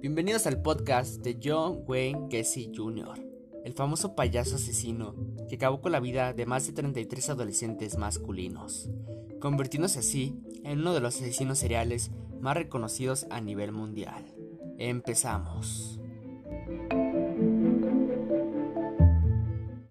Bienvenidos al podcast de John Wayne Gacy Jr., el famoso payaso asesino que acabó con la vida de más de 33 adolescentes masculinos, convirtiéndose así en uno de los asesinos seriales más reconocidos a nivel mundial. Empezamos.